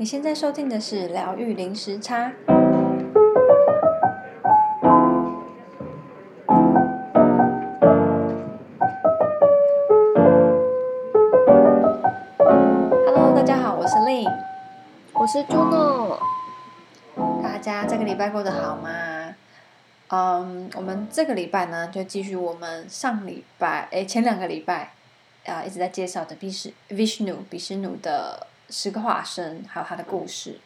你现在收听的是疗愈零时差。Hello，大家好，我是 Lynn，我是 Juno。大家这个礼拜过得好吗？嗯、um，我们这个礼拜呢，就继续我们上礼拜，诶，前两个礼拜。啊，一直在介绍的比什 Vishnu 比什努的十个化身，还有他的故事。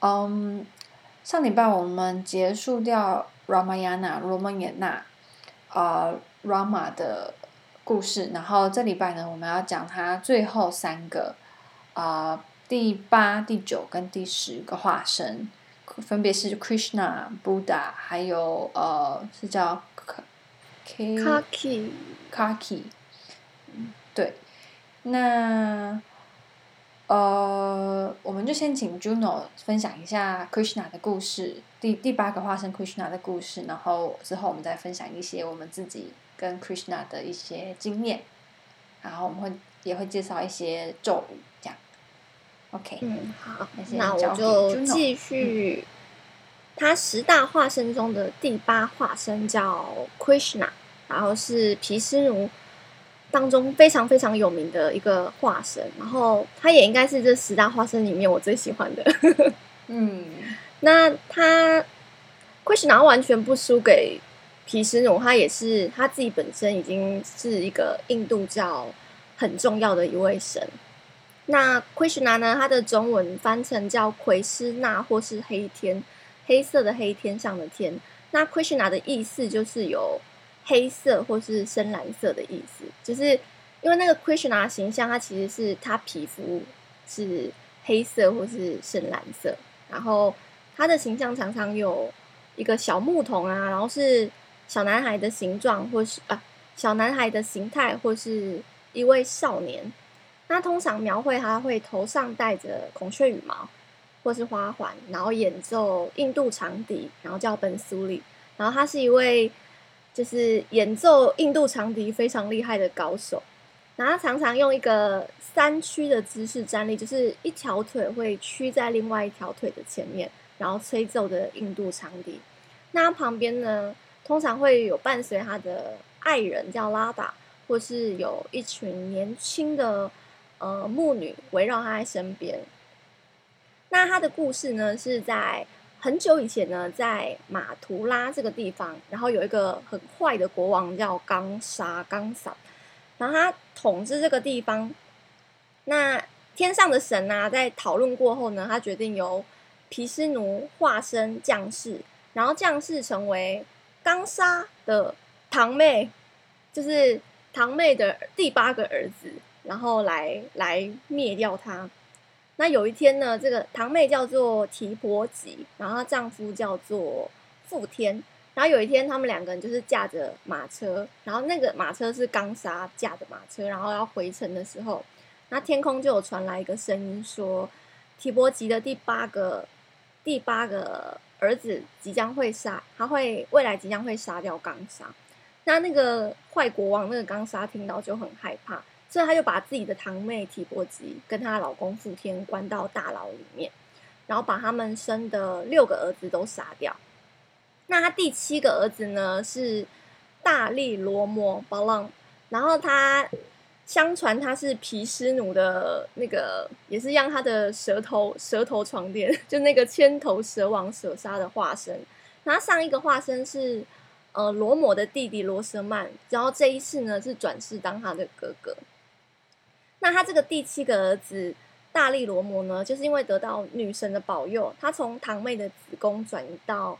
嗯，上礼拜我们结束掉 Ramayana 罗摩衍那啊 Rama 的故事，然后这礼拜呢，我们要讲他最后三个啊、呃、第八、第九跟第十个化身，分别是 Krishna、Buddha，还有呃是叫 Kalki Kalki。对，那呃，我们就先请 Juno 分享一下 Krishna 的故事，第第八个化身 Krishna 的故事，然后之后我们再分享一些我们自己跟 Krishna 的一些经验，然后我们会也会介绍一些咒语，这样。OK，嗯，好，那我就继续。他十大化身中的第八化身叫 Krishna，然后是毗湿奴。当中非常非常有名的一个化身，然后他也应该是这十大化身里面我最喜欢的。嗯，那他 Krishna 完全不输给毗湿奴，他也是他自己本身已经是一个印度教很重要的一位神。那 Krishna 呢，他的中文翻成叫奎师那，或是黑天，黑色的黑，天上的天。那 Krishna 的意思就是有。黑色或是深蓝色的意思，就是因为那个 Krishna 形象，它其实是他皮肤是黑色或是深蓝色，然后他的形象常常有一个小牧童啊，然后是小男孩的形状，或是啊小男孩的形态，或是一位少年。那通常描绘他会头上戴着孔雀羽毛或是花环，然后演奏印度长笛，然后叫本苏里，然后他是一位。就是演奏印度长笛非常厉害的高手，然后他常常用一个三屈的姿势站立，就是一条腿会屈在另外一条腿的前面，然后吹奏的印度长笛。那他旁边呢，通常会有伴随他的爱人叫拉达，或是有一群年轻的呃牧女围绕他在身边。那他的故事呢，是在。很久以前呢，在马图拉这个地方，然后有一个很坏的国王叫冈沙冈萨，然后他统治这个地方。那天上的神啊，在讨论过后呢，他决定由毗湿奴化身降世，然后降世成为冈沙的堂妹，就是堂妹的第八个儿子，然后来来灭掉他。那有一天呢，这个堂妹叫做提婆吉，然后她丈夫叫做富天。然后有一天，他们两个人就是驾着马车，然后那个马车是冈莎驾的马车，然后要回城的时候，那天空就有传来一个声音说，提婆吉的第八个第八个儿子即将会杀，他会未来即将会杀掉冈莎。那那个坏国王那个冈莎听到就很害怕。所以他就把自己的堂妹提婆吉跟她老公富天关到大牢里面，然后把他们生的六个儿子都杀掉。那他第七个儿子呢，是大力罗摩巴浪，然后他相传他是毗湿奴的那个，也是让他的舌头舌头床垫，就那个千头蛇王舍杀的化身。那上一个化身是呃罗摩的弟弟罗舍曼，然后这一次呢是转世当他的哥哥。那他这个第七个儿子大力罗摩呢，就是因为得到女神的保佑，他从堂妹的子宫转移到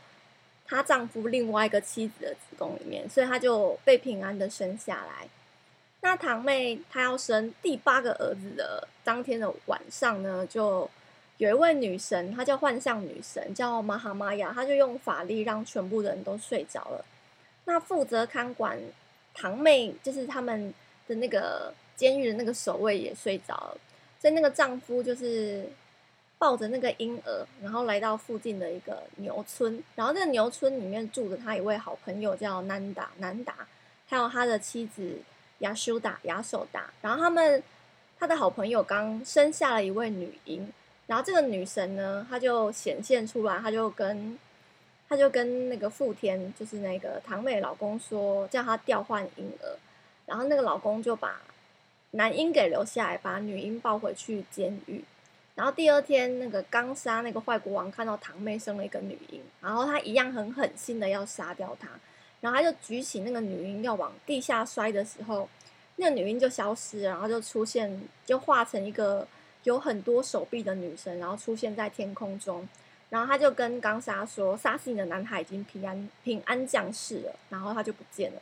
她丈夫另外一个妻子的子宫里面，所以他就被平安的生下来。那堂妹她要生第八个儿子的当天的晚上呢，就有一位女神，她叫幻象女神，叫玛哈玛雅，她就用法力让全部的人都睡着了。那负责看管堂妹，就是他们的那个。监狱的那个守卫也睡着了，所以那个丈夫就是抱着那个婴儿，然后来到附近的一个牛村，然后那个牛村里面住着他一位好朋友叫南达南达，还有他的妻子亚修达亚守达，然后他们他的好朋友刚生下了一位女婴，然后这个女神呢，她就显现出来，她就跟她就跟那个富天，就是那个堂妹老公说，叫他调换婴儿。然后那个老公就把男婴给留下来，把女婴抱回去监狱。然后第二天，那个刚杀那个坏国王看到堂妹生了一个女婴，然后他一样很狠心的要杀掉她。然后他就举起那个女婴要往地下摔的时候，那个女婴就消失了，然后就出现，就化成一个有很多手臂的女神，然后出现在天空中。然后他就跟刚杀说：“杀死你的男孩已经平安平安降世了。”然后他就不见了。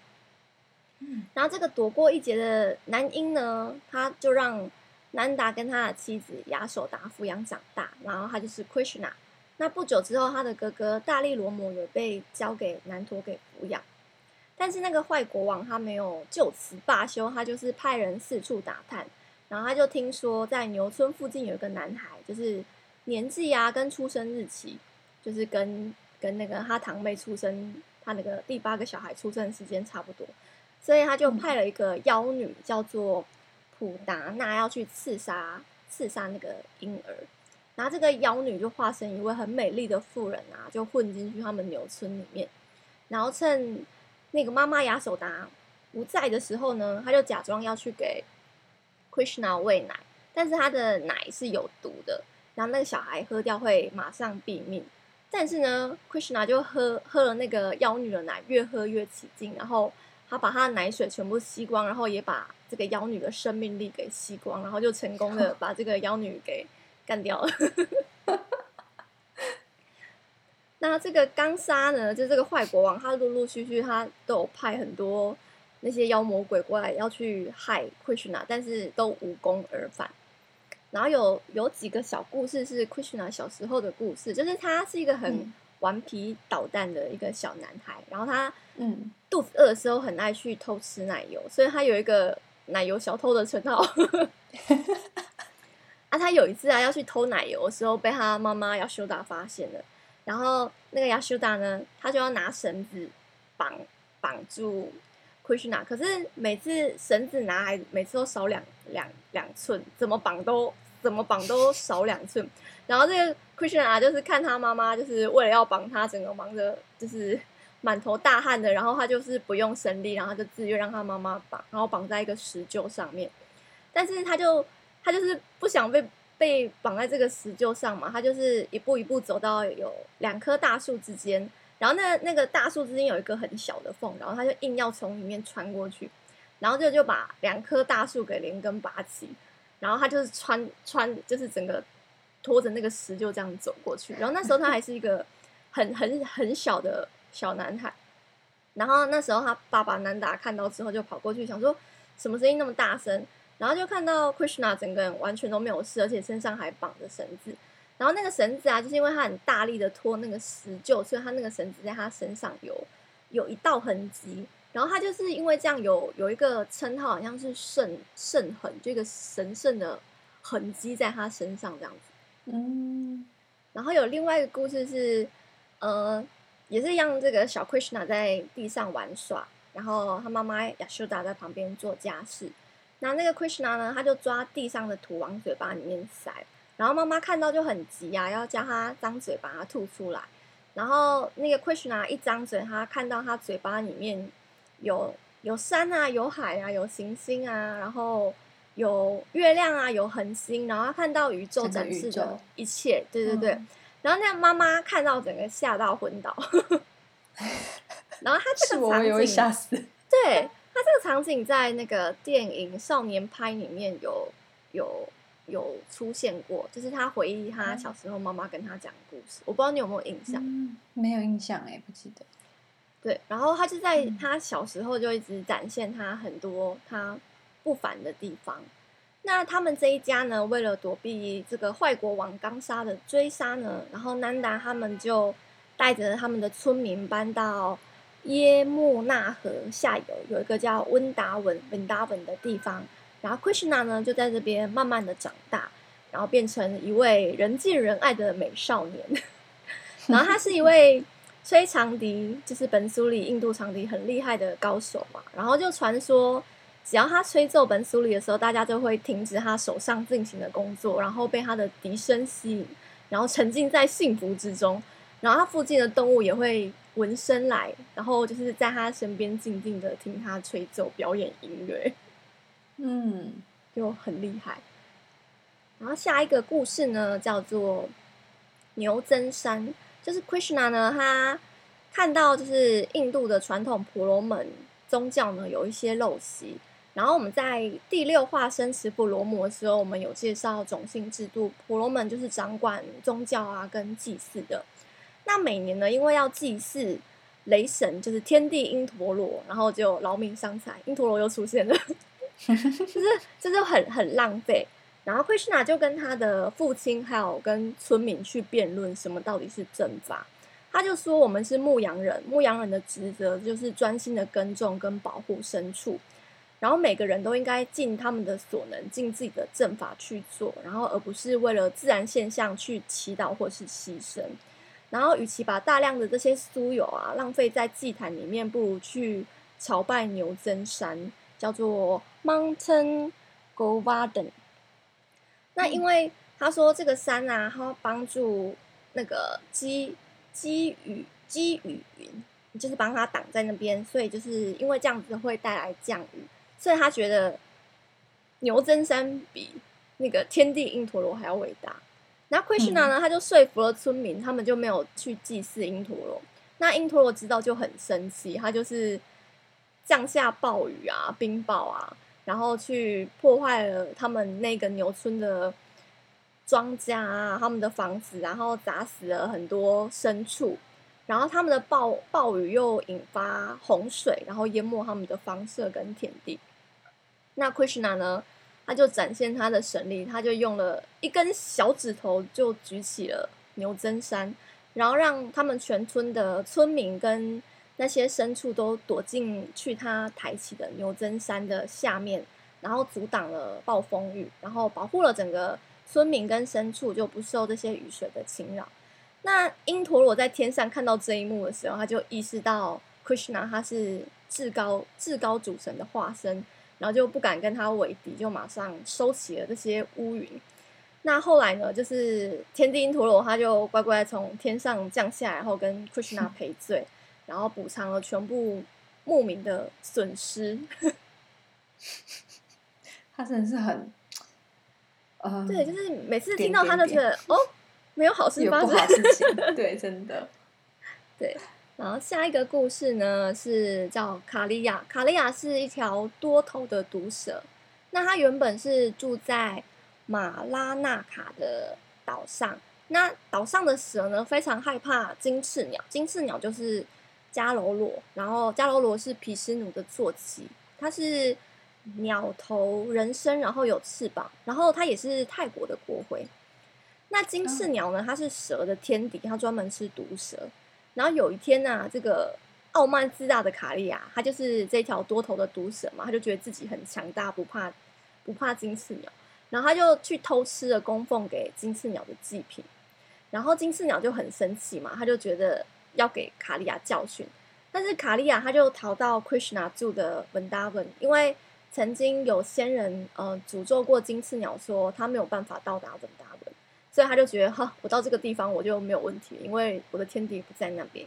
然后这个躲过一劫的男婴呢，他就让南达跟他的妻子亚手达抚养长大，然后他就是 Krishna。那不久之后，他的哥哥大力罗摩也被交给南陀给抚养。但是那个坏国王他没有就此罢休，他就是派人四处打探，然后他就听说在牛村附近有一个男孩，就是年纪啊跟出生日期，就是跟跟那个他堂妹出生，他那个第八个小孩出生时间差不多。所以他就派了一个妖女，叫做普达娜，要去刺杀刺杀那个婴儿。然后这个妖女就化身一位很美丽的妇人啊，就混进去他们牛村里面。然后趁那个妈妈亚手达不在的时候呢，他就假装要去给 Krishna 喂奶，但是他的奶是有毒的，然后那个小孩喝掉会马上毙命。但是呢，Krishna 就喝喝了那个妖女的奶，越喝越起劲，然后。他把他的奶水全部吸光，然后也把这个妖女的生命力给吸光，然后就成功的 把这个妖女给干掉了。那这个刚杀呢，就这个坏国王，他陆陆续续他都有派很多那些妖魔鬼怪要去害 Krishna，但是都无功而返。然后有有几个小故事是 Krishna 小时候的故事，就是他是一个很顽皮捣蛋的一个小男孩，然后他嗯。肚子饿的时候很爱去偷吃奶油，所以他有一个奶油小偷的称号。啊，他有一次啊要去偷奶油的时候，被他妈妈亚修达发现了。然后那个亚修达呢，他就要拿绳子绑绑住 Krishna，可是每次绳子拿来，每次都少两两两寸，怎么绑都怎么绑都少两寸。然后这个 Christian 啊就是看他妈妈，就是为了要绑他，整个忙着就是。满头大汗的，然后他就是不用神力，然后他就自愿让他妈妈绑，然后绑在一个石臼上面。但是他就他就是不想被被绑在这个石臼上嘛，他就是一步一步走到有两棵大树之间，然后那那个大树之间有一个很小的缝，然后他就硬要从里面穿过去，然后就就把两棵大树给连根拔起，然后他就是穿穿就是整个拖着那个石臼这样走过去。然后那时候他还是一个很很很小的。小男孩，然后那时候他爸爸南达看到之后就跑过去，想说什么声音那么大声，然后就看到 Krishna 整个人完全都没有事，而且身上还绑着绳子。然后那个绳子啊，就是因为他很大力的拖那个石臼，所以他那个绳子在他身上有有一道痕迹。然后他就是因为这样有有一个称号，好像是圣圣痕，就一个神圣的痕迹在他身上这样子。嗯，然后有另外一个故事是，呃。也是让这个小 Krishna 在地上玩耍，然后他妈妈亚修达在旁边做家事。那那个 Krishna 呢，他就抓地上的土往嘴巴里面塞，然后妈妈看到就很急啊，要叫他张嘴把它吐出来。然后那个 Krishna 一张嘴，他看到他嘴巴里面有有山啊，有海啊，有行星啊，然后有月亮啊，有恒星，然后他看到宇宙展示的一切，对对对。嗯然后那个妈妈看到整个吓到昏倒，然后他这个场景，对，他这个场景在那个电影《少年派》里面有有有出现过，就是他回忆他小时候妈妈跟他讲的故事，我不知道你有没有印象？嗯，没有印象哎，不记得。对，然后他就在他小时候就一直展现他很多他不凡的地方。那他们这一家呢，为了躲避这个坏国王刚杀的追杀呢，然后南达他们就带着他们的村民搬到耶木纳河下游，有一个叫温达文温达文的地方。然后 Krishna 呢，就在这边慢慢的长大，然后变成一位人见人爱的美少年。然后他是一位吹长笛，就是本苏里印度长笛很厉害的高手嘛。然后就传说。只要他吹奏本苏里的时候，大家就会停止他手上进行的工作，然后被他的笛声吸引，然后沉浸在幸福之中。然后他附近的动物也会闻声来，然后就是在他身边静静的听他吹奏表演音乐。嗯，就很厉害。然后下一个故事呢，叫做牛增山，就是 Krishna 呢，他看到就是印度的传统婆罗门宗教呢有一些陋习。然后我们在第六话生持婆罗摩的时候，我们有介绍种姓制度，婆罗门就是掌管宗教啊跟祭祀的。那每年呢，因为要祭祀雷神，就是天地因陀罗，然后就劳民伤财，因陀罗又出现了，就是就是很很浪费。然后 Krishna 就跟他的父亲还有跟村民去辩论什么到底是正法。他就说，我们是牧羊人，牧羊人的职责就是专心的耕种跟保护牲畜。然后每个人都应该尽他们的所能，尽自己的正法去做，然后而不是为了自然现象去祈祷或是牺牲。然后，与其把大量的这些酥油啊浪费在祭坛里面，不如去朝拜牛真山，叫做 Mountain Govardhan。那因为他说这个山啊，它帮助那个积积雨积雨云，就是帮他挡在那边，所以就是因为这样子会带来降雨。所以他觉得牛真山比那个天地因陀罗还要伟大。那 Krishna 呢，他就说服了村民，他们就没有去祭祀因陀罗。那因陀罗知道就很生气，他就是降下暴雨啊、冰雹啊，然后去破坏了他们那个牛村的庄稼啊、他们的房子，然后砸死了很多牲畜。然后他们的暴暴雨又引发洪水，然后淹没他们的房舍跟田地。那 Krishna 呢，他就展现他的神力，他就用了一根小指头就举起了牛真山，然后让他们全村的村民跟那些牲畜都躲进去他抬起的牛真山的下面，然后阻挡了暴风雨，然后保护了整个村民跟牲畜就不受这些雨水的侵扰。那因陀罗在天上看到这一幕的时候，他就意识到 Krishna 他是至高至高主神的化身，然后就不敢跟他为敌，就马上收起了这些乌云。那后来呢，就是天帝因陀罗他就乖乖从天上降下来，然后跟 Krishna 赔罪，然后补偿了全部牧民的损失。他真的是很，呃，对，就是每次听到他就觉得哦。没有好事发生，事情 对，真的，对。然后下一个故事呢是叫卡利亚，卡利亚是一条多头的毒蛇。那它原本是住在马拉纳卡的岛上。那岛上的蛇呢非常害怕金翅鸟，金翅鸟就是迦楼罗，然后迦楼罗是毗湿奴的坐骑，它是鸟头人身，然后有翅膀，然后它也是泰国的国徽。那金翅鸟呢？它是蛇的天敌，它专门吃毒蛇。然后有一天呢、啊，这个傲慢自大的卡利亚，他就是这条多头的毒蛇嘛，他就觉得自己很强大，不怕不怕金翅鸟。然后他就去偷吃了供奉给金翅鸟的祭品。然后金翅鸟就很生气嘛，他就觉得要给卡利亚教训。但是卡利亚他就逃到 Krishna 住的文达文，因为曾经有仙人呃诅咒过金翅鸟，说他没有办法到达文达文。所以他就觉得哈，我到这个地方我就没有问题，因为我的天敌不在那边。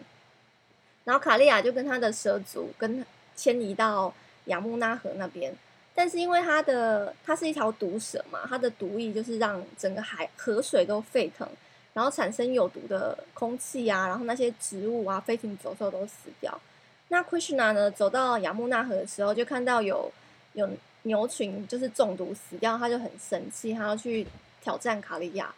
然后卡利亚就跟他的蛇族跟迁移到雅穆纳河那边，但是因为它的它是一条毒蛇嘛，它的毒液就是让整个海河水都沸腾，然后产生有毒的空气啊，然后那些植物啊、飞禽走兽都死掉。那 Krishna 呢，走到雅穆纳河的时候，就看到有有牛群就是中毒死掉，他就很生气，他要去挑战卡利亚。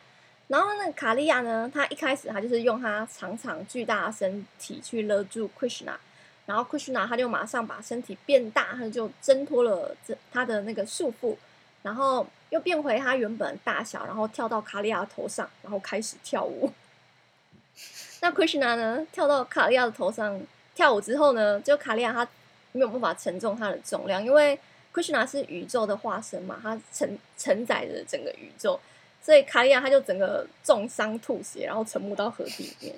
然后那个卡利亚呢，他一开始他就是用他长长巨大的身体去勒住 Krishna，然后 Krishna 他就马上把身体变大，他就挣脱了这他的那个束缚，然后又变回他原本的大小，然后跳到卡利亚头上，然后开始跳舞。那 Krishna 呢，跳到卡利亚的头上跳舞之后呢，就卡利亚他没有办法承重他的重量，因为 Krishna 是宇宙的化身嘛，他承承载着整个宇宙。所以卡利亚他就整个重伤吐血，然后沉没到河底里面。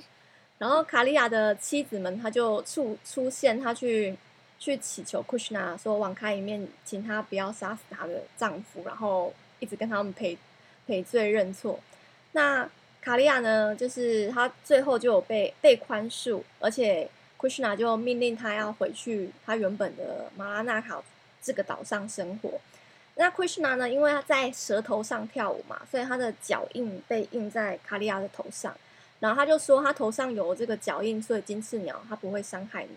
然后卡利亚的妻子们他就出出现，他去去祈求 Krishna 说网开一面，请他不要杀死她的丈夫，然后一直跟他们赔赔罪认错。那卡利亚呢，就是他最后就有被被宽恕，而且 Krishna 就命令他要回去他原本的马拉纳卡这个岛上生活。那 Krishna 呢，因为他在舌头上跳舞嘛，所以他的脚印被印在卡利亚的头上。然后他就说，他头上有这个脚印，所以金翅鸟它不会伤害你。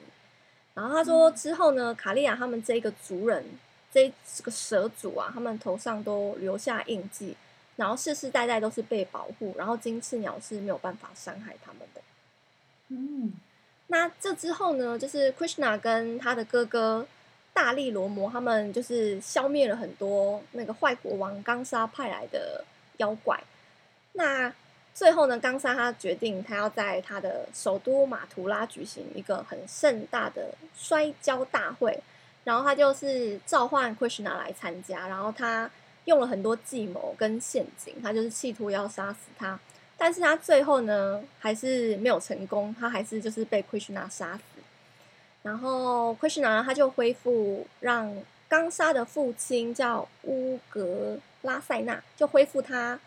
然后他说之后呢，卡利亚他们这个族人，这这个蛇族啊，他们头上都留下印记，然后世世代代都是被保护，然后金翅鸟是没有办法伤害他们的。嗯，那这之后呢，就是 Krishna 跟他的哥哥大力罗摩，他们就是消灭了很多那个坏国王冈沙派来的妖怪。那最后呢，冈沙他决定他要在他的首都马图拉举行一个很盛大的摔跤大会，然后他就是召唤 Krishna 来参加，然后他用了很多计谋跟陷阱，他就是企图要杀死他，但是他最后呢还是没有成功，他还是就是被 Krishna 杀死，然后 Krishna 他就恢复让刚杀的父亲叫乌格拉塞纳就恢复他。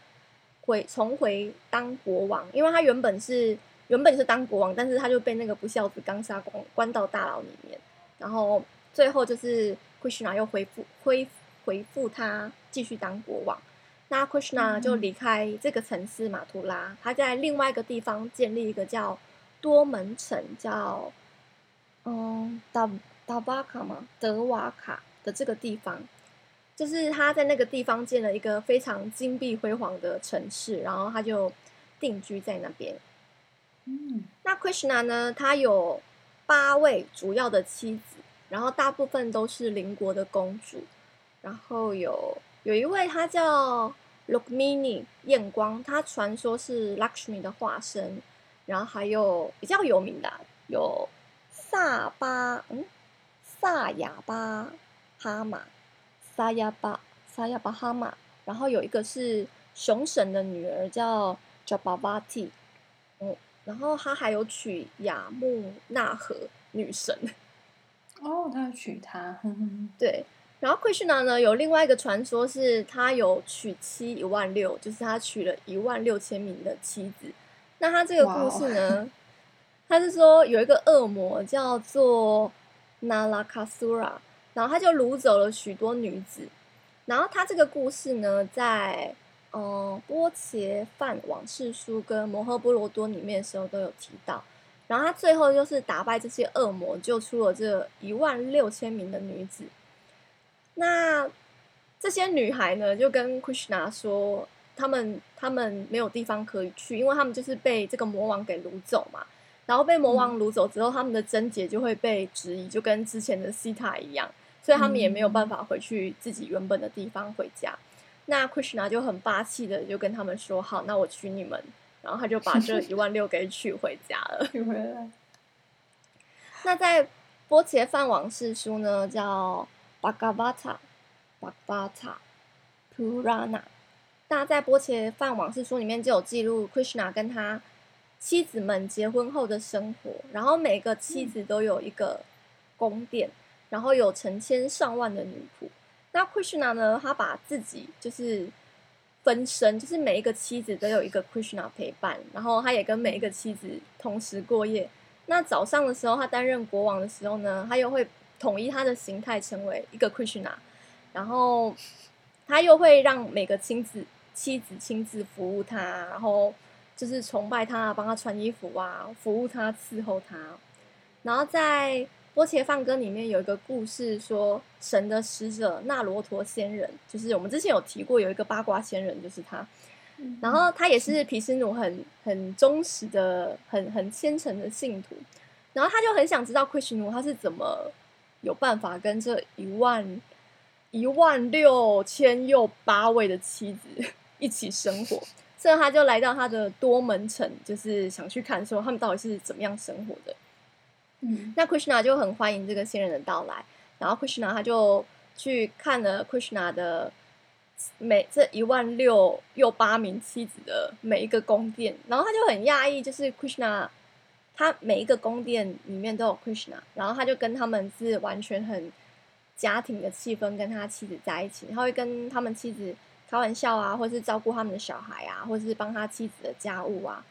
回重回当国王，因为他原本是原本是当国王，但是他就被那个不孝子刚杀关关到大牢里面，然后最后就是 Krishna 又恢复恢回复他继续当国王。那 Krishna 就离开这个城市马图拉，他在另外一个地方建立一个叫多门城，叫嗯达达瓦卡嘛德瓦卡的这个地方。就是他在那个地方建了一个非常金碧辉煌的城市，然后他就定居在那边。嗯，那 Krishna 呢？他有八位主要的妻子，然后大部分都是邻国的公主。然后有有一位她叫 Rukmini 艳光，她传说是 Lakshmi 的化身。然后还有比较有名的有萨巴，嗯，萨亚巴哈玛。萨亚巴萨亚巴哈玛，然后有一个是熊神的女儿叫 Jabavati，嗯，然后他还有娶雅木纳河女神。哦，他要娶她。对，然后 Krishna 呢，有另外一个传说是他有娶妻一万六，就是他娶了一万六千名的妻子。那他这个故事呢，他是说有一个恶魔叫做 Narakasura。然后他就掳走了许多女子，然后他这个故事呢，在嗯《波切梵往事书》跟《摩诃波罗多》里面的时候都有提到。然后他最后就是打败这些恶魔，救出了这一万六千名的女子。那这些女孩呢，就跟 Krishna 说，他们他们没有地方可以去，因为他们就是被这个魔王给掳走嘛。然后被魔王掳走之后，他们的贞洁就会被质疑，就跟之前的西塔一样。所以他们也没有办法回去自己原本的地方回家。那 Krishna 就很霸气的就跟他们说：“好，那我娶你们。”然后他就把这一万六给娶回家了。取回来。那在波切梵往事书呢，叫 Bhagavata Bhagavata Purana。那在波切梵往事书里面就有记录 Krishna 跟他妻子们结婚后的生活，然后每个妻子都有一个宫殿。然后有成千上万的女仆，那 Krishna 呢？他把自己就是分身，就是每一个妻子都有一个 Krishna 陪伴，然后他也跟每一个妻子同时过夜。那早上的时候，他担任国王的时候呢，他又会统一他的形态成为一个 Krishna，然后他又会让每个亲子妻子亲自服务他，然后就是崇拜他，帮他穿衣服啊，服务他，伺候他，然后在。波切放歌里面有一个故事，说神的使者纳罗陀仙人，就是我们之前有提过，有一个八卦仙人，就是他。然后他也是皮斯奴很很忠实的、很很虔诚的信徒。然后他就很想知道奎湿奴他是怎么有办法跟这一万一万六千又八位的妻子一起生活，所以他就来到他的多门城，就是想去看说他们到底是怎么样生活的。那 Krishna 就很欢迎这个仙人的到来，然后 Krishna 他就去看了 Krishna 的每这一万六又八名妻子的每一个宫殿，然后他就很讶异，就是 Krishna 他每一个宫殿里面都有 Krishna，然后他就跟他们是完全很家庭的气氛，跟他妻子在一起，他会跟他们妻子开玩笑啊，或是照顾他们的小孩啊，或是帮他妻子的家务啊。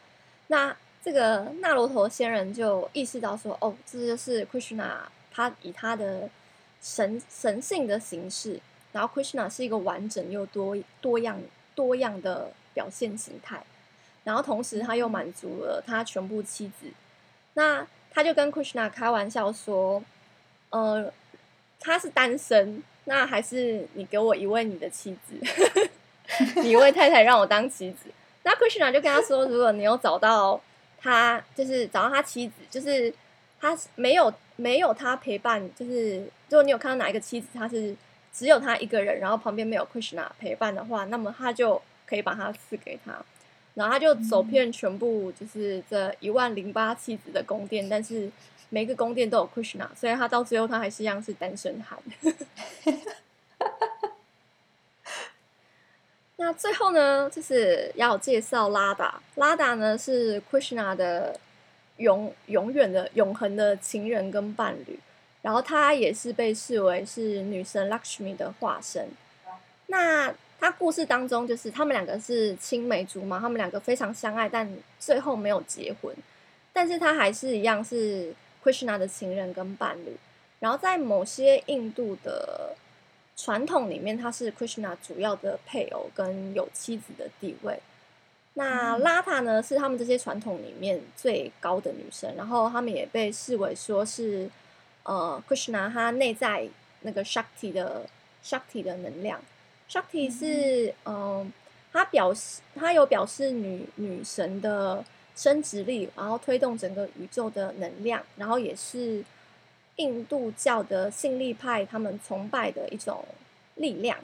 那这个纳罗陀仙人就意识到说，哦，这就是 Krishna，他以他的神神性的形式，然后 Krishna 是一个完整又多多样多样的表现形态，然后同时他又满足了他全部妻子。那他就跟 Krishna 开玩笑说：“呃，他是单身，那还是你给我一位你的妻子，你一位太太让我当妻子。”那 Krishna 就跟他说：“如果你有找到他，就是找到他妻子，就是他没有没有他陪伴，就是如果你有看到哪一个妻子，他是只有他一个人，然后旁边没有 Krishna 陪伴的话，那么他就可以把他赐给他。”然后他就走遍全部，就是这一万零八妻子的宫殿，但是每个宫殿都有 Krishna，所以他到最后他还是一样是单身汉。那最后呢，就是要介绍拉达。拉达呢是 Krishna 的永永远的永恒的情人跟伴侣，然后他也是被视为是女神 Lakshmi 的化身。那他故事当中，就是他们两个是青梅竹马，他们两个非常相爱，但最后没有结婚。但是他还是一样是 Krishna 的情人跟伴侣。然后在某些印度的传统里面，他是 Krishna 主要的配偶跟有妻子的地位。那拉塔呢，是他们这些传统里面最高的女神，然后他们也被视为说是呃 Krishna 他内在那个 Shakti 的 Shakti 的能量。Shakti 是，嗯，它表示它有表示女女神的生殖力，然后推动整个宇宙的能量，然后也是印度教的信力派他们崇拜的一种力量。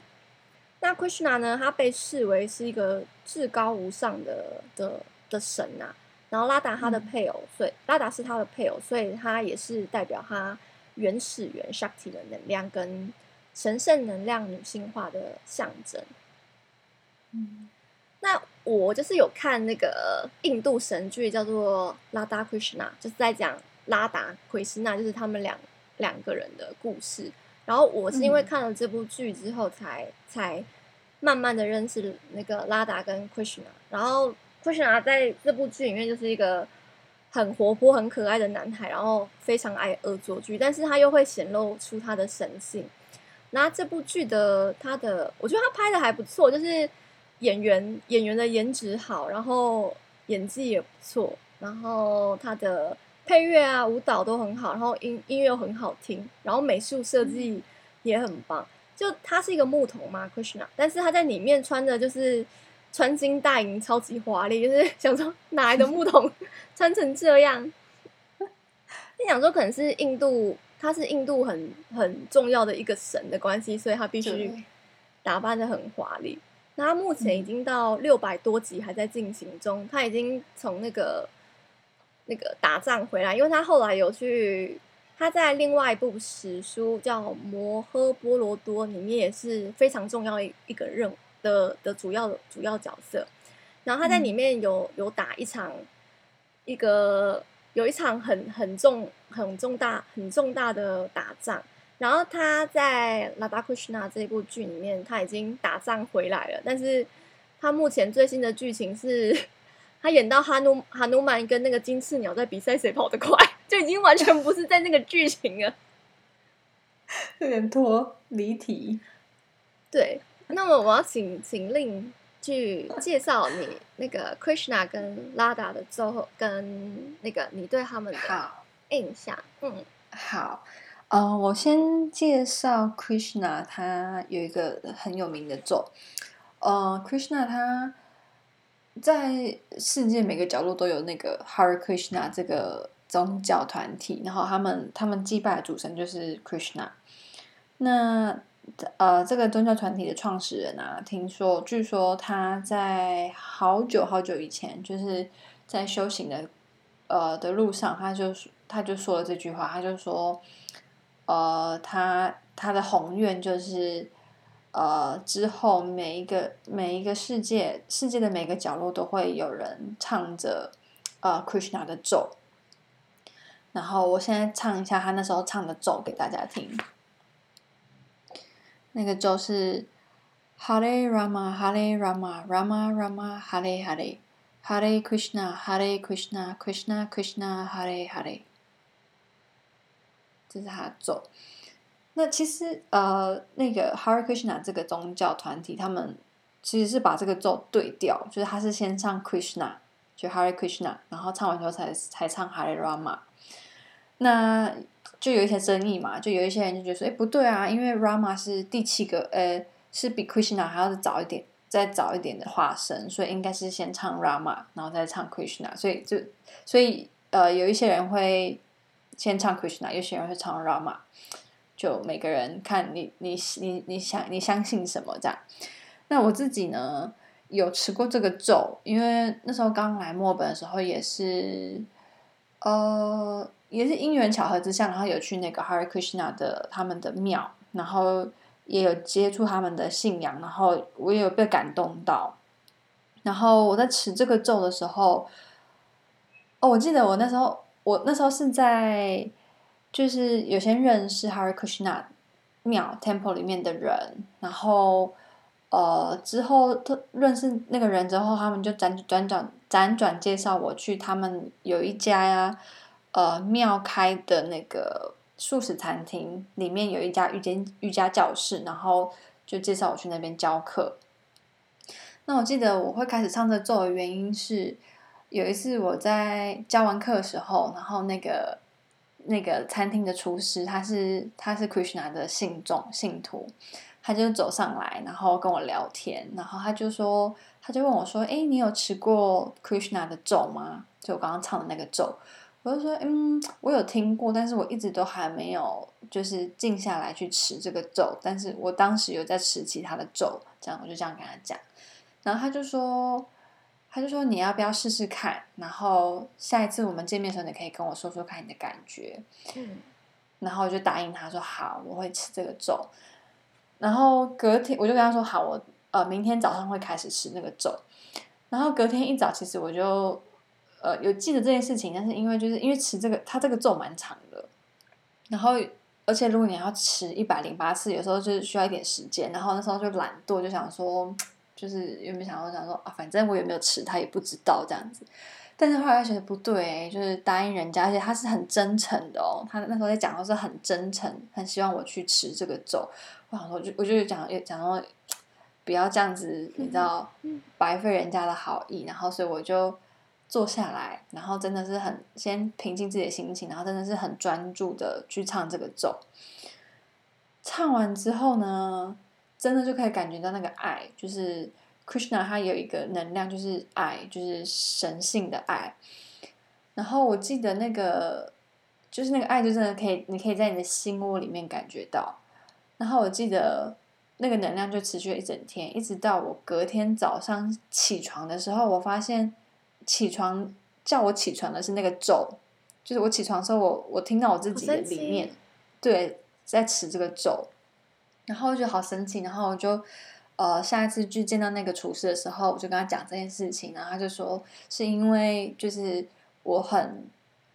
那 Krishna 呢，他被视为是一个至高无上的的的神呐、啊。然后拉达他的配偶，所以拉达是他的配偶，所以他也是代表他原始原 Shakti 的能量跟。神圣能量女性化的象征。嗯，那我就是有看那个印度神剧，叫做《拉达 Krishna》，就是在讲拉达奎什纳，就是他们两两个人的故事。然后我是因为看了这部剧之后才，才慢慢的认识那个拉达跟奎什纳。然后奎什纳在这部剧里面就是一个很活泼、很可爱的男孩，然后非常爱恶作剧，但是他又会显露出他的神性。那这部剧的他的，我觉得他拍的还不错，就是演员演员的颜值好，然后演技也不错，然后他的配乐啊、舞蹈都很好，然后音音乐又很好听，然后美术设计也很棒。就他是一个牧童嘛，Krishna，但是他在里面穿的就是穿金戴银，超级华丽，就是 想说哪来的牧童 穿成这样？你想说可能是印度。他是印度很很重要的一个神的关系，所以他必须打扮的很华丽。那他目前已经到六百多集还在进行中，他已经从那个那个打仗回来，因为他后来有去他在另外一部史书叫《摩诃波罗多》里面也是非常重要一一个任的的主要主要角色。然后他在里面有有打一场一个。有一场很很重、很重大、很重大的打仗，然后他在《Radha Krishna》这部剧里面，他已经打仗回来了。但是他目前最新的剧情是，他演到哈努哈努曼跟那个金翅鸟在比赛谁跑得快，就已经完全不是在那个剧情了，有点脱离题。对，那么我要请请令。去介绍你那个 Krishna 跟 Radha 的最后，跟那个你对他们的印象。嗯，好，呃，我先介绍 Krishna，他有一个很有名的咒。呃，Krishna 他在世界每个角落都有那个 Hare Krishna 这个宗教团体，然后他们他们祭拜的主神就是 Krishna。那呃，这个宗教团体的创始人啊，听说，据说他在好久好久以前，就是在修行的呃的路上，他就他就说了这句话，他就说，呃，他他的宏愿就是，呃，之后每一个每一个世界世界的每个角落都会有人唱着呃 Krishna 的咒，然后我现在唱一下他那时候唱的咒给大家听。那个咒是 Hare Rama Hare Rama Rama Rama Hare Hare Hare Krishna Hare Krishna Krishna Krishna Hare Hare。这是他的咒。那其实呃，那个 Hare Krishna 这个宗教团体，他们其实是把这个咒对调，就是他是先唱 Krishna，就 Hare Krishna，然后唱完之后才才唱 Hare Rama。那就有一些争议嘛，就有一些人就觉得说，哎，不对啊，因为 Rama 是第七个，呃，是比 Krishna 还要早一点，再早一点的化身，所以应该是先唱 Rama，然后再唱 Krishna，所以就所以呃，有一些人会先唱 Krishna，有些人会唱 Rama，就每个人看你你你你想你相信什么这样。那我自己呢，有吃过这个咒，因为那时候刚来墨本的时候也是，呃。也是因缘巧合之下，然后有去那个 Hare Krishna 的他们的庙，然后也有接触他们的信仰，然后我也有被感动到。然后我在吃这个咒的时候，哦，我记得我那时候，我那时候是在，就是有些认识 Hare Krishna 庙 Temple 里面的人，然后呃之后他认识那个人之后，他们就辗转转辗转介绍我去他们有一家呀。呃，庙开的那个素食餐厅里面有一家瑜伽瑜伽教室，然后就介绍我去那边教课。那我记得我会开始唱这咒的原因是，有一次我在教完课的时候，然后那个那个餐厅的厨师他是他是 Krishna 的信众信徒，他就走上来，然后跟我聊天，然后他就说，他就问我说：“哎，你有吃过 Krishna 的咒吗？就我刚刚唱的那个咒。”我就说，嗯，我有听过，但是我一直都还没有就是静下来去吃这个咒。但是我当时有在吃其他的咒，这样我就这样跟他讲。然后他就说，他就说你要不要试试看？然后下一次我们见面的时候，你可以跟我说说看你的感觉。嗯。然后我就答应他说好，我会吃这个粥。然后隔天我就跟他说好，我呃明天早上会开始吃那个粥。然后隔天一早，其实我就。呃，有记得这件事情，但是因为就是因为吃这个，它这个咒蛮长的，然后而且如果你要吃一百零八次，有时候就是需要一点时间，然后那时候就懒惰，就想说，就是有没有想过想说啊，反正我有没有吃，他也不知道这样子。但是后来觉得不对，就是答应人家，而且他是很真诚的哦，他那时候在讲的是很真诚，很希望我去吃这个粥。我想说，就我就讲，讲说不要这样子，你知道，白费人家的好意，然后所以我就。坐下来，然后真的是很先平静自己的心情，然后真的是很专注的去唱这个咒。唱完之后呢，真的就可以感觉到那个爱，就是 Krishna 他有一个能量，就是爱，就是神性的爱。然后我记得那个，就是那个爱，就真的可以，你可以在你的心窝里面感觉到。然后我记得那个能量就持续了一整天，一直到我隔天早上起床的时候，我发现。起床叫我起床的是那个咒，就是我起床的时候我，我我听到我自己的里面，对，在持这个咒，然后我就好神奇，然后我就呃下一次去见到那个厨师的时候，我就跟他讲这件事情，然后他就说是因为就是我很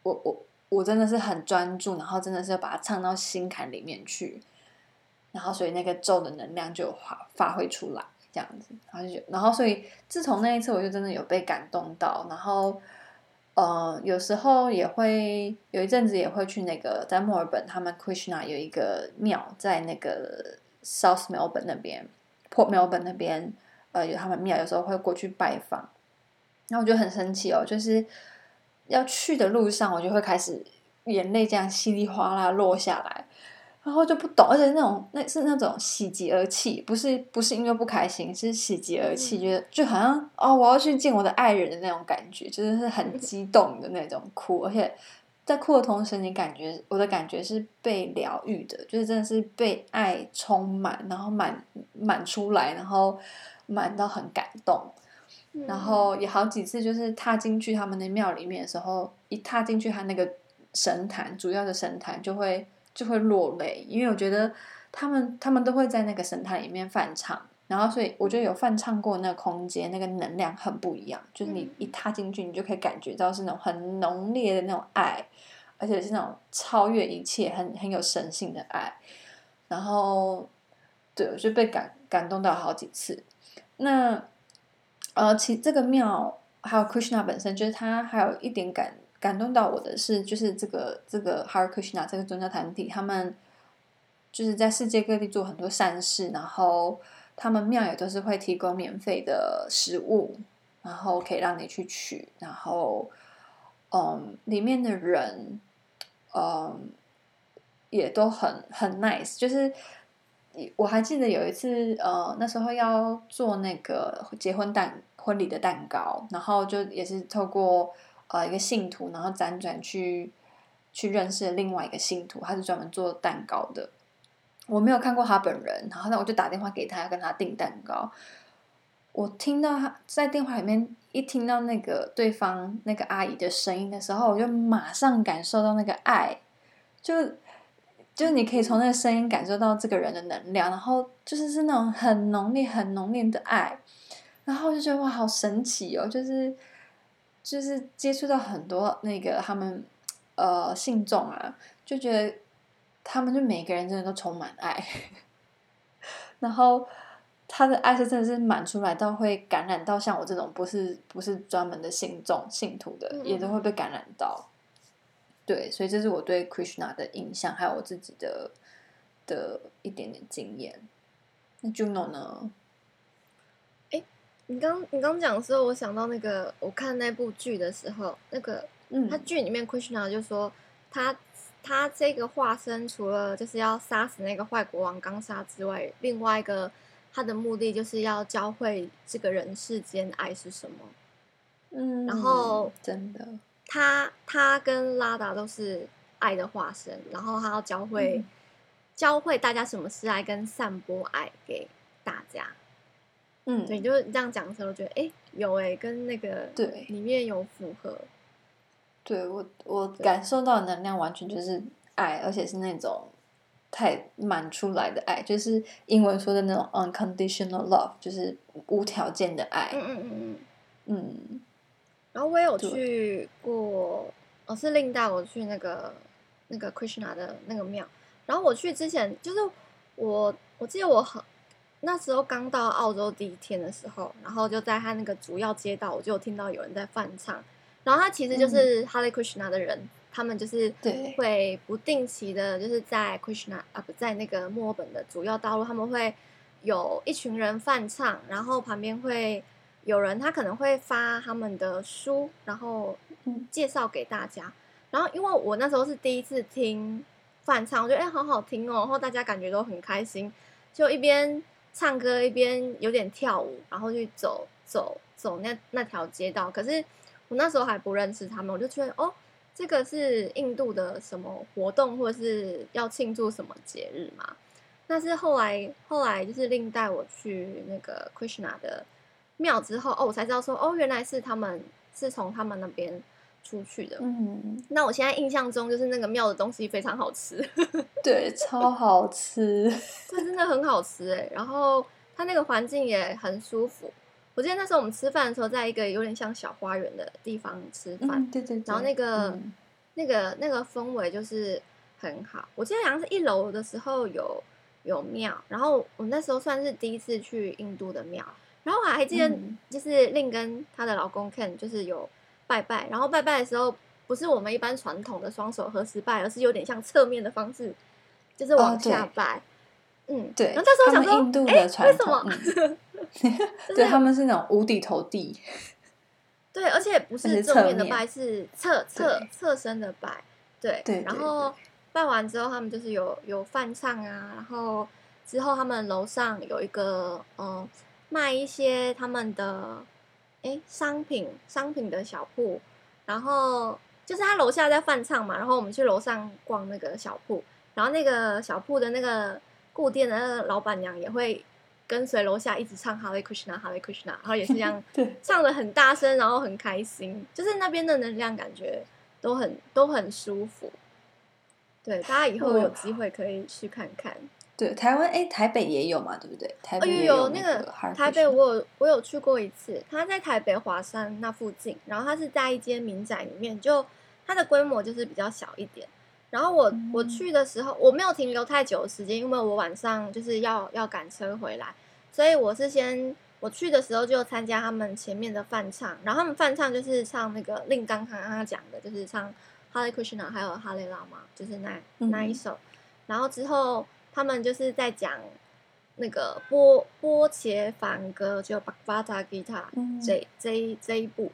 我我我真的是很专注，然后真的是把它唱到心坎里面去，然后所以那个咒的能量就发发挥出来。这样子，然后就，然后所以自从那一次，我就真的有被感动到。然后，呃，有时候也会有一阵子也会去那个在墨尔本，他们 Krishna 有一个庙在那个 South Melbourne 那边，Port Melbourne 那边，呃，有他们庙，有时候会过去拜访。然后我就很生气哦，就是要去的路上，我就会开始眼泪这样稀里哗啦落下来。然后就不懂，而且那种那是那种喜极而泣，不是不是因为不开心，是喜极而泣，觉得就好像哦，我要去见我的爱人的那种感觉，就是是很 激动的那种哭，而且在哭的同时，你感觉我的感觉是被疗愈的，就是真的是被爱充满，然后满满出来，然后满到很感动，然后也好几次就是踏进去他们的庙里面的时候，一踏进去他那个神坛，主要的神坛就会。就会落泪，因为我觉得他们他们都会在那个神坛里面翻唱，然后所以我觉得有翻唱过那个空间，那个能量很不一样，就是你一踏进去，你就可以感觉到是那种很浓烈的那种爱，而且是那种超越一切、很很有神性的爱。然后，对，我就被感感动到好几次。那呃，其这个庙还有 Krishna 本身，就是他还有一点感感动到我的是，就是这个这个 Hare Krishna 这个宗教团体，他们就是在世界各地做很多善事，然后他们庙也都是会提供免费的食物，然后可以让你去取，然后嗯，里面的人嗯也都很很 nice，就是。我还记得有一次，呃，那时候要做那个结婚蛋婚礼的蛋糕，然后就也是透过呃一个信徒，然后辗转去去认识另外一个信徒，他是专门做蛋糕的。我没有看过他本人，然后那我就打电话给他，要跟他订蛋糕。我听到他在电话里面一听到那个对方那个阿姨的声音的时候，我就马上感受到那个爱，就。就是你可以从那个声音感受到这个人的能量，然后就是是那种很浓烈、很浓烈的爱，然后就觉得哇，好神奇哦！就是就是接触到很多那个他们呃信众啊，就觉得他们就每个人真的都充满爱，然后他的爱是真的是满出来到会感染到像我这种不是不是专门的信众信徒的，也都会被感染到。对，所以这是我对 Krishna 的印象，还有我自己的的一点点经验。那 Juno 呢？哎，你刚你刚讲的时候，我想到那个我看那部剧的时候，那个嗯，他剧里面 Krishna 就说他他这个化身除了就是要杀死那个坏国王刚杀之外，另外一个他的目的就是要教会这个人世间爱是什么。嗯，然后真的。他他跟拉达都是爱的化身，然后他要教会、嗯、教会大家什么是爱，跟散播爱给大家。嗯，对，就是这样讲的时候，我觉得哎、欸，有哎、欸，跟那个对里面有符合。对我，我感受到的能量完全就是爱，而且是那种太满出来的爱，就是英文说的那种 unconditional love，就是无条件的爱。嗯嗯嗯嗯。嗯然后我也有去过，哦，是令带我去那个那个 Krishna 的那个庙。然后我去之前，就是我我记得我很那时候刚到澳洲第一天的时候，然后就在他那个主要街道，我就听到有人在翻唱。然后他其实就是哈利 Krishna 的人，嗯、他们就是会不定期的，就是在 Krishna 啊不在那个墨尔本的主要道路，他们会有一群人翻唱，然后旁边会。有人他可能会发他们的书，然后介绍给大家。然后因为我那时候是第一次听翻唱，我觉得哎，好好听哦，然后大家感觉都很开心，就一边唱歌一边有点跳舞，然后去走走走那那条街道。可是我那时候还不认识他们，我就觉得哦，这个是印度的什么活动，或者是要庆祝什么节日嘛？但是后来后来就是另带我去那个 Krishna 的。庙之后哦，我才知道说哦，原来是他们是从他们那边出去的。嗯，那我现在印象中就是那个庙的东西非常好吃，对，超好吃，这真的很好吃哎。然后它那个环境也很舒服。我记得那时候我们吃饭的时候，在一个有点像小花园的地方吃饭，嗯，对对对。然后那个、嗯、那个那个氛围就是很好。我记得好像是一楼的时候有有庙，然后我那时候算是第一次去印度的庙。然后我还记得，就是令跟她的老公 Ken 就是有拜拜，然后拜拜的时候不是我们一般传统的双手合十拜，而是有点像侧面的方式，就是往下拜。哦、嗯，对。然后这时候想说，印度的传统，为什么？嗯、对他们是那种无底投地。对，而且不是正面的拜，是侧侧侧身的拜。对对。然后拜完之后，他们就是有有饭唱啊，然后之后他们楼上有一个嗯。卖一些他们的哎商品商品的小铺，然后就是他楼下在饭唱嘛，然后我们去楼上逛那个小铺，然后那个小铺的那个顾店的那个老板娘也会跟随楼下一直唱 Hare Krishna Hare Krishna，然后也是这样 唱的很大声，然后很开心，就是那边的能量感觉都很都很舒服。对，大家以后有机会可以去看看。对，台湾哎，台北也有嘛，对不对？台北也有那个台北，我有我有去过一次，他在台北华山那附近，然后他是在一间民宅里面，就他它的规模就是比较小一点。然后我我去的时候，我没有停留太久的时间，因为我晚上就是要要赶车回来，所以我是先我去的时候就参加他们前面的饭唱，然后他们饭唱就是唱那个令刚刚刚讲的，就是唱哈雷库什纳还有哈雷拉玛，就是那那一首。然后之后他们就是在讲那个波波切凡歌，就巴巴塔吉他这这这一部。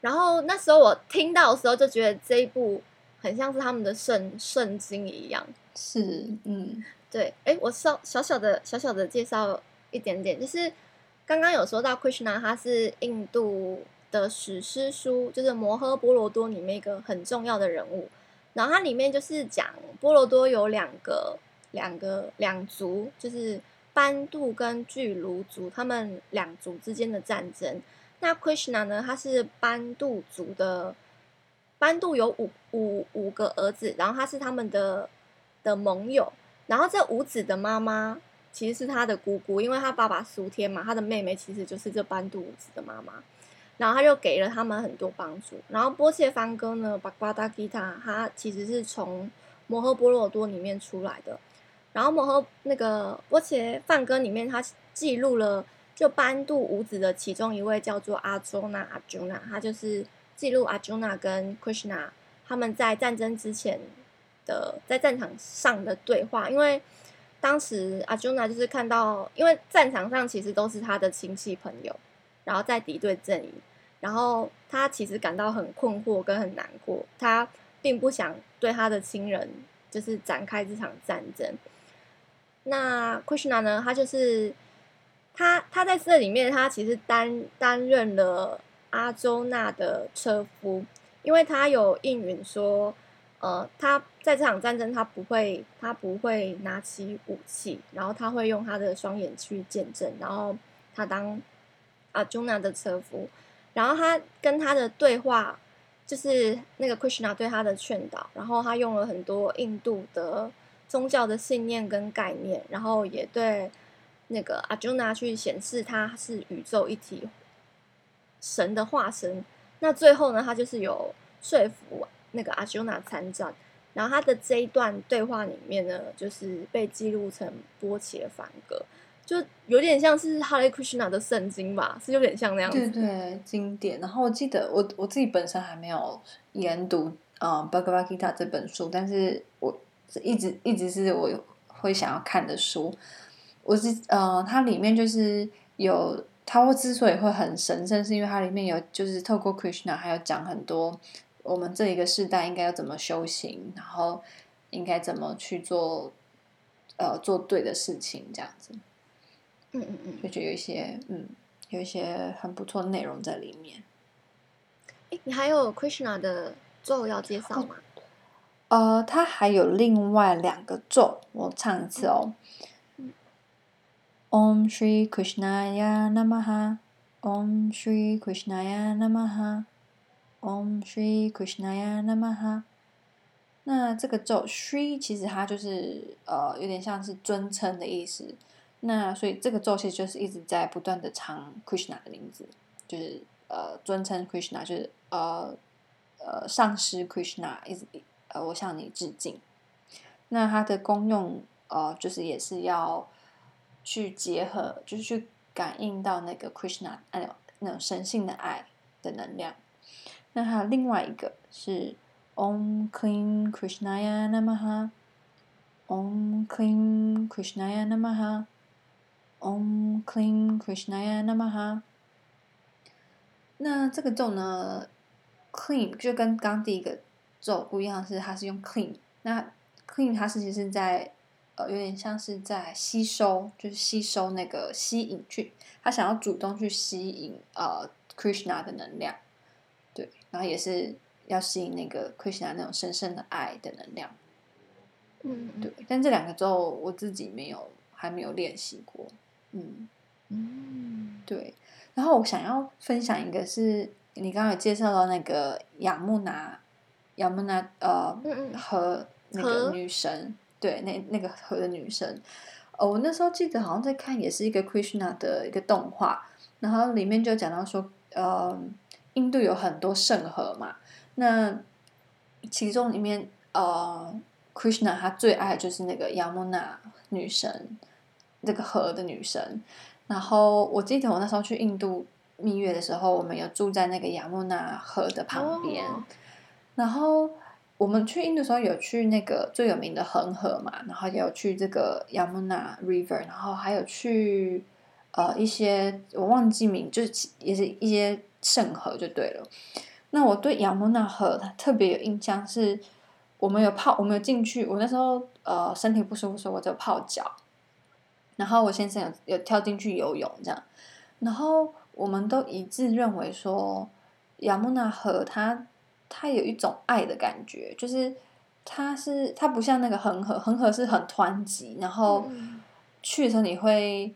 然后那时候我听到的时候就觉得这一部。很像是他们的圣圣经一样，是，嗯，对，哎，我稍小小的小小的介绍一点点，就是刚刚有说到 Krishna，他是印度的史诗书，就是《摩诃波罗多》里面一个很重要的人物。然后它里面就是讲波罗多有两个两个两族，就是班杜跟巨卢族，他们两族之间的战争。那 Krishna 呢，他是班杜族的。班杜有五五五个儿子，然后他是他们的的盟友，然后这五子的妈妈其实是他的姑姑，因为他爸爸苏天嘛，他的妹妹其实就是这班杜五子的妈妈，然后他就给了他们很多帮助。然后波切梵哥呢，巴巴达吉他，他其实是从摩诃波罗多里面出来的，然后摩诃那个波切梵歌里面，他记录了就班杜五子的其中一位叫做阿周那阿朱那，他就是。记录阿朱娜跟 Krishna 他们在战争之前的在战场上的对话，因为当时阿朱娜就是看到，因为战场上其实都是他的亲戚朋友，然后在敌对阵营，然后他其实感到很困惑跟很难过，他并不想对他的亲人就是展开这场战争。那 Krishna 呢，他就是他他在这里面，他其实担担任了。阿周娜的车夫，因为他有应允说，呃，他在这场战争他不会，他不会拿起武器，然后他会用他的双眼去见证，然后他当阿周娜的车夫，然后他跟他的对话就是那个 Krishna 对他的劝导，然后他用了很多印度的宗教的信念跟概念，然后也对那个阿朱娜去显示他是宇宙一体。神的化身，那最后呢，他就是有说服那个阿修那参战，然后他的这一段对话里面呢，就是被记录成波切梵歌，就有点像是哈雷库什纳的圣经吧，是有点像那样子。对对，经典。然后我记得我我自己本身还没有研读啊《Bhagavad Gita》这本书，但是我一直一直是我会想要看的书。我是呃，它里面就是有。它会之所以会很神圣，是因为它里面有就是透过 Krishna，还有讲很多我们这一个世代应该要怎么修行，然后应该怎么去做，呃，做对的事情这样子。嗯嗯嗯，就觉得有一些嗯，有一些很不错的内容在里面。诶，你还有 Krishna 的咒要介绍吗？呃，它还有另外两个咒，我唱一次哦。Om Shri Krishnaya Namaha Om Shri Krishnaya Namaha Om Shri Krishnaya Namaha 那这个咒 Shri 其实它就是呃有点像是尊称的意思。那所以这个咒其实就是一直在不断的唱 Krishna 的名字，就是呃尊称 Krishna，就是呃呃上师 Krishna，一直呃我向你致敬。那它的功用呃就是也是要。去结合，就是去感应到那个 Krishna 那种那种神性的爱的能量。那还有另外一个是 Om Klim Krishnaya Namaha，Om Klim Krishnaya Namaha，Om Klim Krishnaya Namaha。那这个咒呢，Klim 就跟刚第一个咒不一样，是它是用 Klim。那 Klim 它实际是在。有点像是在吸收，就是吸收那个吸引去，他想要主动去吸引呃 Krishna 的能量，对，然后也是要吸引那个 Krishna 那种深深的爱的能量，嗯，对。但这两个咒我自己没有，还没有练习过，嗯嗯，对。然后我想要分享一个是你刚刚有介绍到那个雅木拿，雅木娜呃和那个女神。对，那那个河的女神，哦，我那时候记得好像在看，也是一个 Krishna 的一个动画，然后里面就讲到说，呃，印度有很多圣河嘛，那其中里面呃，Krishna 他最爱的就是那个 Yamuna 女神，那个河的女神。然后我记得我那时候去印度蜜月的时候，我们有住在那个雅穆娜河的旁边。Oh. 然后我们去印度的时候有去那个最有名的恒河嘛，然后也有去这个雅穆纳 River，然后还有去呃一些我忘记名，就是也是一些圣河就对了。那我对雅穆纳河特别有印象是，我们有泡，我们有进去。我那时候呃身体不舒服，所以我就泡脚。然后我先生有有跳进去游泳这样，然后我们都一致认为说，雅穆纳河它它有一种爱的感觉，就是它是它不像那个恒河，恒河是很湍急，然后去的时候你会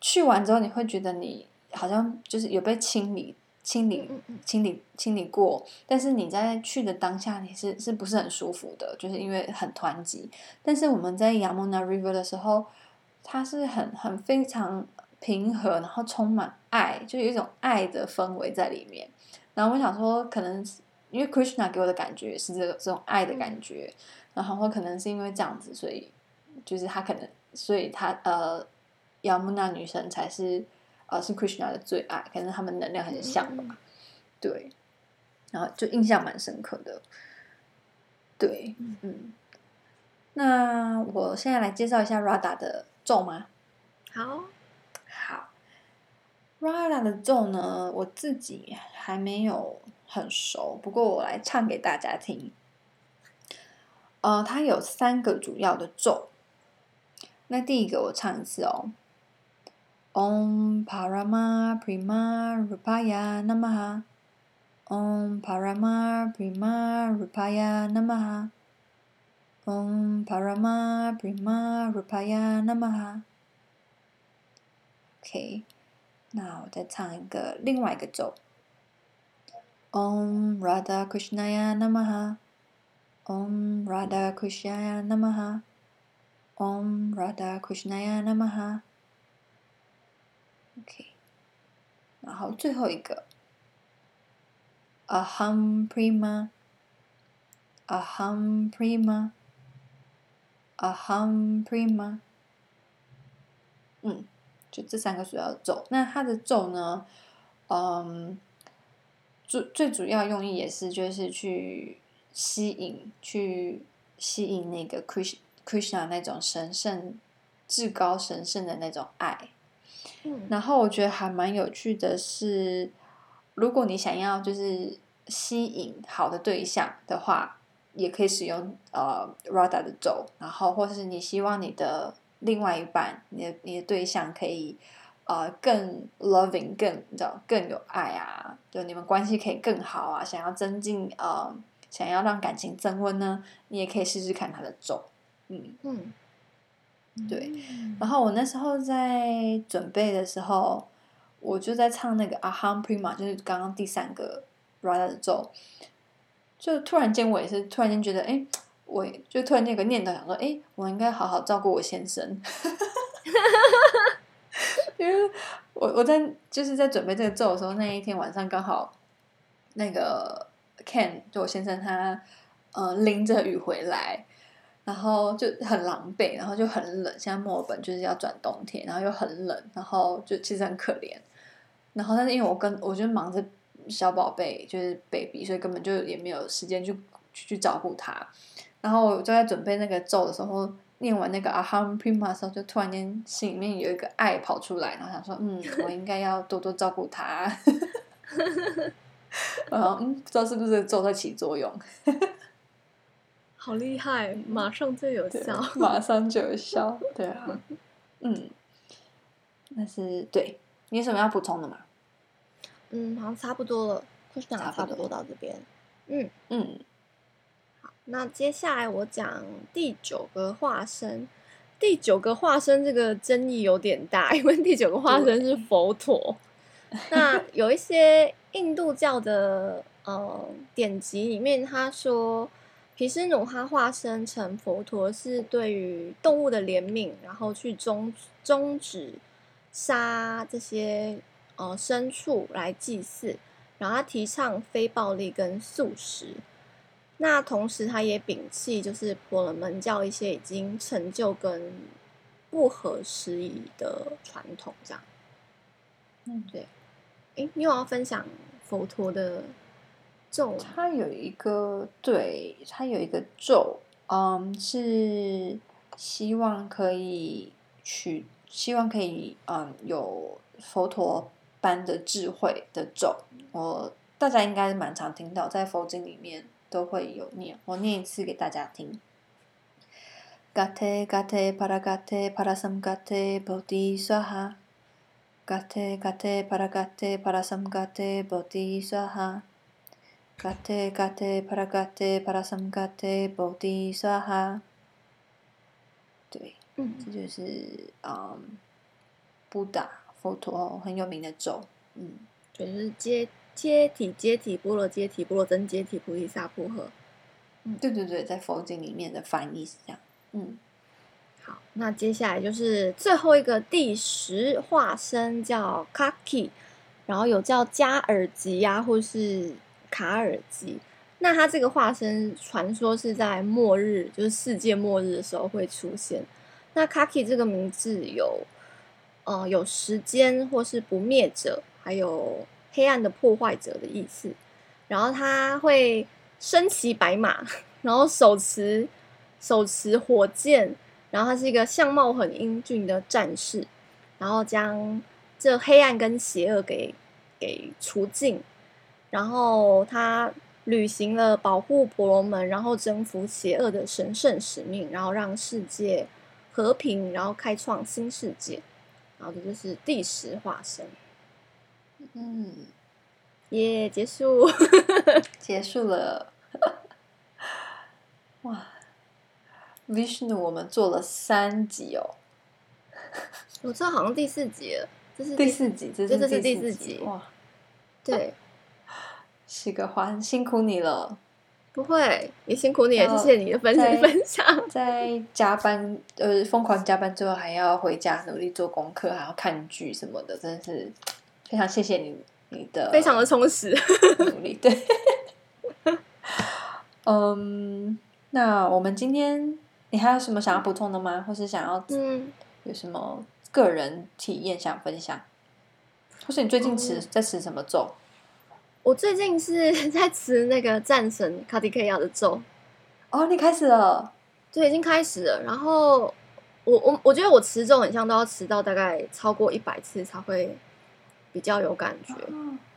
去完之后你会觉得你好像就是有被清理、清理、清理、清理过，但是你在去的当下你是是不是很舒服的？就是因为很湍急。但是我们在雅穆纳 River 的时候。它是很很非常平和，然后充满爱，就有一种爱的氛围在里面。然后我想说，可能因为 Krishna 给我的感觉是这个这种爱的感觉，然后可能是因为这样子，所以就是他可能，所以他呃，Yamuna 女神才是呃是 Krishna 的最爱，可能他们能量很像吧。对，然后就印象蛮深刻的。对，嗯，那我现在来介绍一下 Radha 的。咒吗？好，好。Radha 的咒呢，我自己还没有很熟，不过我来唱给大家听。呃，它有三个主要的咒。那第一个我唱一次哦。Om Parama Prima Rupaya Namaha。Om Parama Prima Rupaya Namaha。Om Parama Prima Rupaya Namaha。OK，那我再唱一个另外一个咒。Om Radha Krishnaya Namaha。Om Radha Krishnaya Namaha。Om Radha Krishnaya Namaha。OK，然后最后一个。Aham Prima。Aham Prima。Aham Prima，嗯，就这三个主要的咒。那它的咒呢，嗯，最最主要用意也是就是去吸引，去吸引那个 Krishna Krishna 那种神圣、至高神圣的那种爱。嗯，然后我觉得还蛮有趣的是，如果你想要就是吸引好的对象的话。也可以使用呃 Radha 的咒，然后或是你希望你的另外一半，你的你的对象可以呃更 loving，更你知道更有爱啊，就你们关系可以更好啊，想要增进呃想要让感情增温呢，你也可以试试看他的咒，嗯嗯，对。然后我那时候在准备的时候，我就在唱那个 Prima，就是刚刚第三个 Radha 的咒。就突然间，我也是突然间觉得，哎，我就突然间有个念头，想说，哎，我应该好好照顾我先生，因为我我在就是在准备这个咒的时候，那一天晚上刚好那个 Ken 就我先生他呃淋着雨回来，然后就很狼狈，然后就很冷，现在墨尔本就是要转冬天，然后又很冷，然后就其实很可怜，然后但是因为我跟我就忙着。小宝贝就是 baby，所以根本就也没有时间去去，去照顾他。然后我就在准备那个咒的时候，念完那个 Aham Prima 的时候，就突然间心里面有一个爱跑出来，然后想说，嗯，我应该要多多照顾他。然 后嗯，不知道是不是咒在起作用。好厉害，马上就有效，马上就有效，对啊，嗯，那是对，你有什么要补充的吗？嗯，好像差不多了，差不多到这边。嗯嗯，好，那接下来我讲第九个化身。第九个化身这个争议有点大，因为第九个化身是佛陀。那有一些印度教的呃典籍里面，他说毗湿奴他化身成佛陀是对于动物的怜悯，然后去终终止杀这些。呃，牲畜来祭祀，然后他提倡非暴力跟素食。那同时，他也摒弃就是婆罗门教一些已经陈旧跟不合时宜的传统，这样。嗯，对。哎，你有要分享佛陀的咒？他有一个，对，他有一个咒，嗯，是希望可以取，希望可以，嗯，有佛陀般的智慧的咒。我大家应该蛮常听到，在佛经里面。都会有念，我念一次给大家听。嘎特嘎特帕拉嘎特帕拉桑嘎特菩提萨哈，嘎特嘎特帕拉嘎特帕拉桑嘎特菩提萨哈，嘎特嘎特帕拉嘎特帕拉桑嘎特菩提萨哈。对，嗯，这就是嗯，布达佛陀很有名的咒，嗯，就是接。揭体揭体波罗揭体波罗僧揭体菩提萨婆诃。嗯，对对对，在佛经里面的翻译是这样。嗯，好，那接下来就是最后一个第十化身叫 Kaki，然后有叫加尔吉呀，或是卡尔吉。那他这个化身传说是在末日，就是世界末日的时候会出现。那 Kaki 这个名字有，呃，有时间或是不灭者，还有。黑暗的破坏者的意思，然后他会身骑白马，然后手持手持火箭，然后他是一个相貌很英俊的战士，然后将这黑暗跟邪恶给给除尽，然后他履行了保护婆罗门，然后征服邪恶的神圣使命，然后让世界和平，然后开创新世界，然后这就是第十化身。嗯，耶、yeah，结束，结束了。哇，Vishnu，我们做了三集哦。我知道好像第四集了，这是第四集，这是第四集。哇，对，是个环，辛苦你了。不会，也辛苦你了，谢谢你的分分享。在加班，呃，疯狂加班之后，还要回家努力做功课，还要看剧什么的，真的是。非常谢谢你，你的非常的充实 努力。对，嗯，那我们今天你还有什么想要补充的吗？或是想要嗯有什么个人体验想分享？或是你最近吃、嗯、在吃什么咒？我最近是 在吃那个战神卡迪克亚的咒。哦，你开始了？对，已经开始了。然后我我我觉得我持咒很像都要持到大概超过一百次才会。比较有感觉。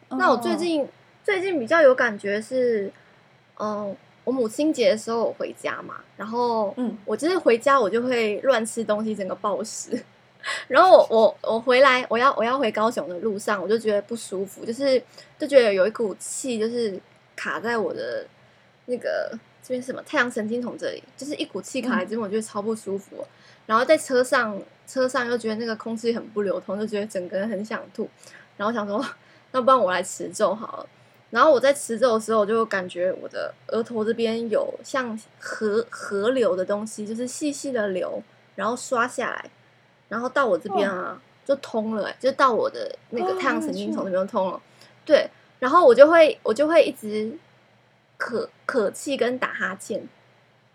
Oh, 那我最近、oh. 最近比较有感觉是，嗯、呃，我母亲节的时候我回家嘛，然后嗯，我就是回家我就会乱吃东西，整个暴食。然后我我我回来我要我要回高雄的路上，我就觉得不舒服，就是就觉得有一股气就是卡在我的那个这边什么太阳神经丛这里，就是一股气卡在这边，我觉得超不舒服。嗯、然后在车上车上又觉得那个空气很不流通，就觉得整个人很想吐。然后想说，那不然我来持咒好了。然后我在持咒的时候，我就感觉我的额头这边有像河河流的东西，就是细细的流，然后刷下来，然后到我这边啊，就通了，就到我的那个太阳神经丛那边通了。对，然后我就会我就会一直咳咳气跟打哈欠。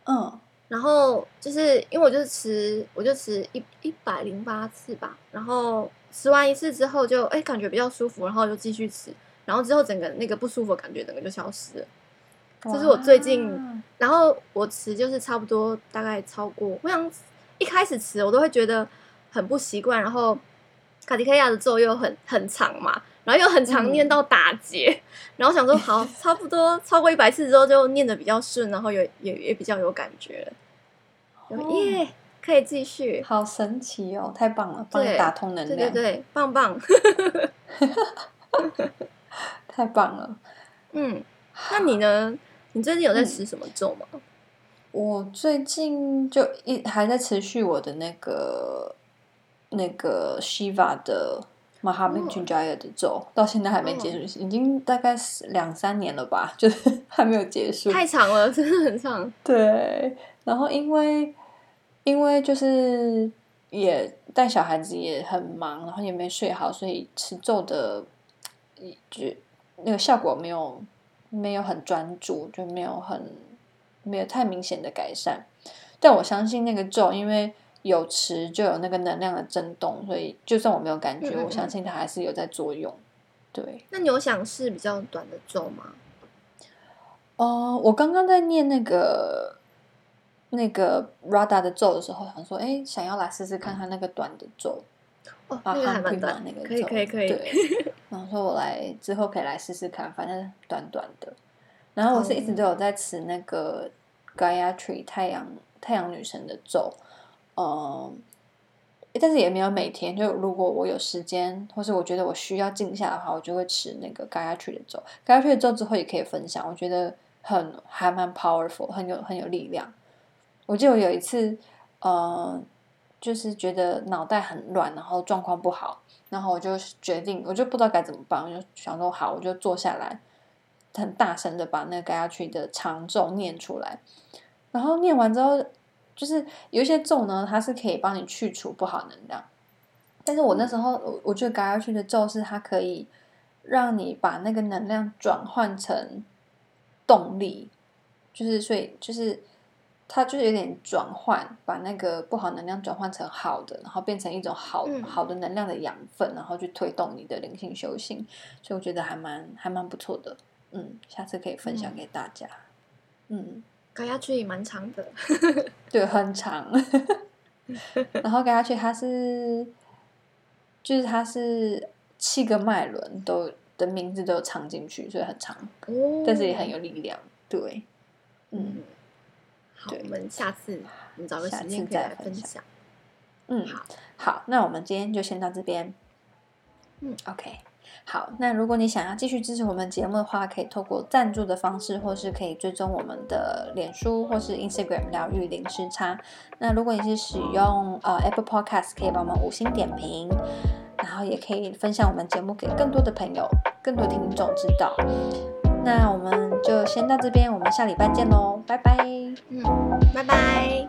嗯，然后就是因为我就是持，我就持一一百零八次吧，然后。吃完一次之后就哎感觉比较舒服，然后就继续吃，然后之后整个那个不舒服的感觉整个就消失了。这是我最近，然后我吃就是差不多大概超过，我想一开始吃我都会觉得很不习惯，然后卡迪克亚的咒又很很长嘛，然后又很常念到打结，嗯、然后想说好 差不多超过一百次之后就念的比较顺，然后也也也比较有感觉了，耶。可以继续，好神奇哦！太棒了，帮你打通能量，对对对，棒棒，太棒了。嗯，那你呢？你最近有在持什么咒吗？嗯、我最近就一还在持续我的那个那个 Shiva 的 Mahamrityunjaya 的咒，哦、到现在还没结束，哦、已经大概两三年了吧，就是 还没有结束。太长了，真的很长。对，然后因为。因为就是也带小孩子也很忙，然后也没睡好，所以持咒的就那个效果没有没有很专注，就没有很没有太明显的改善。但我相信那个咒，因为有持就有那个能量的震动，所以就算我没有感觉，嗯嗯我相信它还是有在作用。对，那你有想试比较短的咒吗？哦、呃，我刚刚在念那个那个 Radha 的咒的时候，想说，哎，想要来试试看看那个短的咒。哦，那个还蛮短，那个可以可以可以。对，然后说我来之后可以来试试看，反正短短的。然后我是一直都有在吃那个 Gayatri 太阳太阳女神的咒，嗯。但是也没有每天，就如果我有时间，或是我觉得我需要静下的话，我就会吃那个 Gayatri 的咒。Gayatri 的咒之后也可以分享，我觉得很还蛮 powerful，很有很有力量。我记得我有一次，呃，就是觉得脑袋很乱，然后状况不好，然后我就决定，我就不知道该怎么办，我就想说好，我就坐下来，很大声的把那个 Gayatri 的长咒念出来，然后念完之后。就是有一些咒呢，它是可以帮你去除不好能量。但是我那时候，我我觉得 Gayatri 的咒是它可以让你把那个能量转换成动力，就是所以就是它就是有点转换，把那个不好能量转换成好的，然后变成一种好好的能量的养分，然后去推动你的灵性修行。所以我觉得还蛮还蛮不错的，嗯，下次可以分享给大家，嗯。盖亚区也蛮长的，对，很长。然后盖亚区它是，就是它是七个脉轮都的名字都有藏进去，所以很长，哦、但是也很有力量。对，嗯，好，我们下次我们找个时间再分享。嗯，好，好，那我们今天就先到这边。嗯，OK。好，那如果你想要继续支持我们节目的话，可以透过赞助的方式，或是可以追踪我们的脸书或是 Instagram 疗愈零时差。那如果你是使用呃 Apple Podcast，可以帮我们五星点评，然后也可以分享我们节目给更多的朋友、更多听众知道。那我们就先到这边，我们下礼拜见喽，拜拜。嗯，拜拜。